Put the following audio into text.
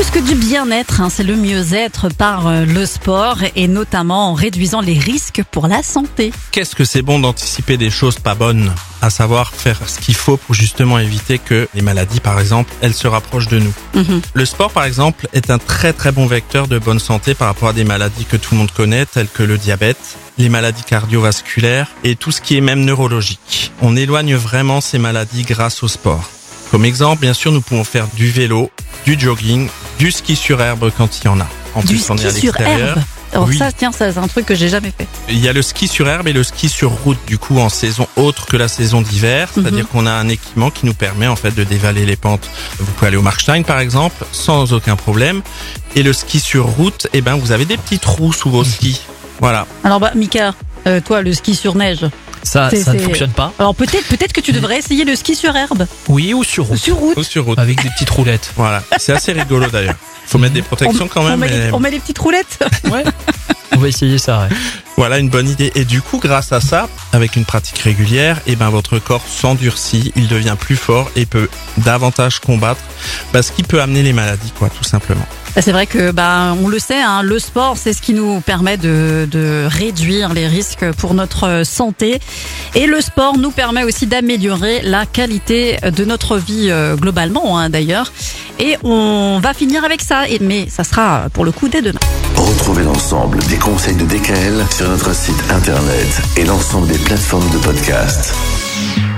Parce que du bien-être, hein, c'est le mieux-être par euh, le sport et notamment en réduisant les risques pour la santé. Qu'est-ce que c'est bon d'anticiper des choses pas bonnes À savoir faire ce qu'il faut pour justement éviter que les maladies, par exemple, elles se rapprochent de nous? Mhm. Le sport, par exemple, est un très très bon vecteur de bonne santé par rapport à des maladies que tout le monde connaît, telles que le diabète, les maladies cardiovasculaires et tout ce qui est même neurologique. On éloigne vraiment ces maladies grâce au sport. Comme exemple, bien sûr, nous pouvons faire du vélo, du jogging, du ski sur herbe quand il y en a. En Du plus, on est à l'extérieur. Alors Oui. ça, tiens, ça, c'est un truc que j'ai jamais fait. Il y a le ski sur herbe et le ski sur route, du coup, en saison autre que la saison d'hiver. C'est-à-dire qu'on a un équipement qui nous permet, en fait, de dévaler les pentes. Vous pouvez aller au Markstein, par exemple, sans aucun problème. Et le ski sur route, eh ben, vous avez des petits trous sous vos skis. Voilà. Alors bah, Mika, euh, toi, le ski sur neige. Ça, ça ne fonctionne pas. Alors peut-être, peut-être que tu devrais essayer le ski sur herbe, Oui, ou sur route. sur route. Ou sur route. Avec des petites roulettes. Voilà. C'est assez rigolo, d'ailleurs. Faut mettre des protections quand on, même. les, mais- on met les petites roulettes. Ouais. On va essayer ça, ouais. Voilà une bonne idée. Et du coup, grâce à ça, avec une pratique régulière, eh ben votre corps s'endurcit, il devient plus fort et peut davantage combattre parce qu'il peut amener les maladies, quoi, tout simplement. Bah, C'est vrai que bah on le sait, hein, le sport c'est ce qui nous permet de, de réduire les risques pour notre santé et le sport nous permet aussi d'améliorer la qualité de notre vie euh, globalement hein, d'ailleurs et on va finir avec ça et, mais ça sera pour le coup dès demain. Retrouvez l'ensemble des conseils de DKL sur notre site internet et l'ensemble des plateformes de podcast.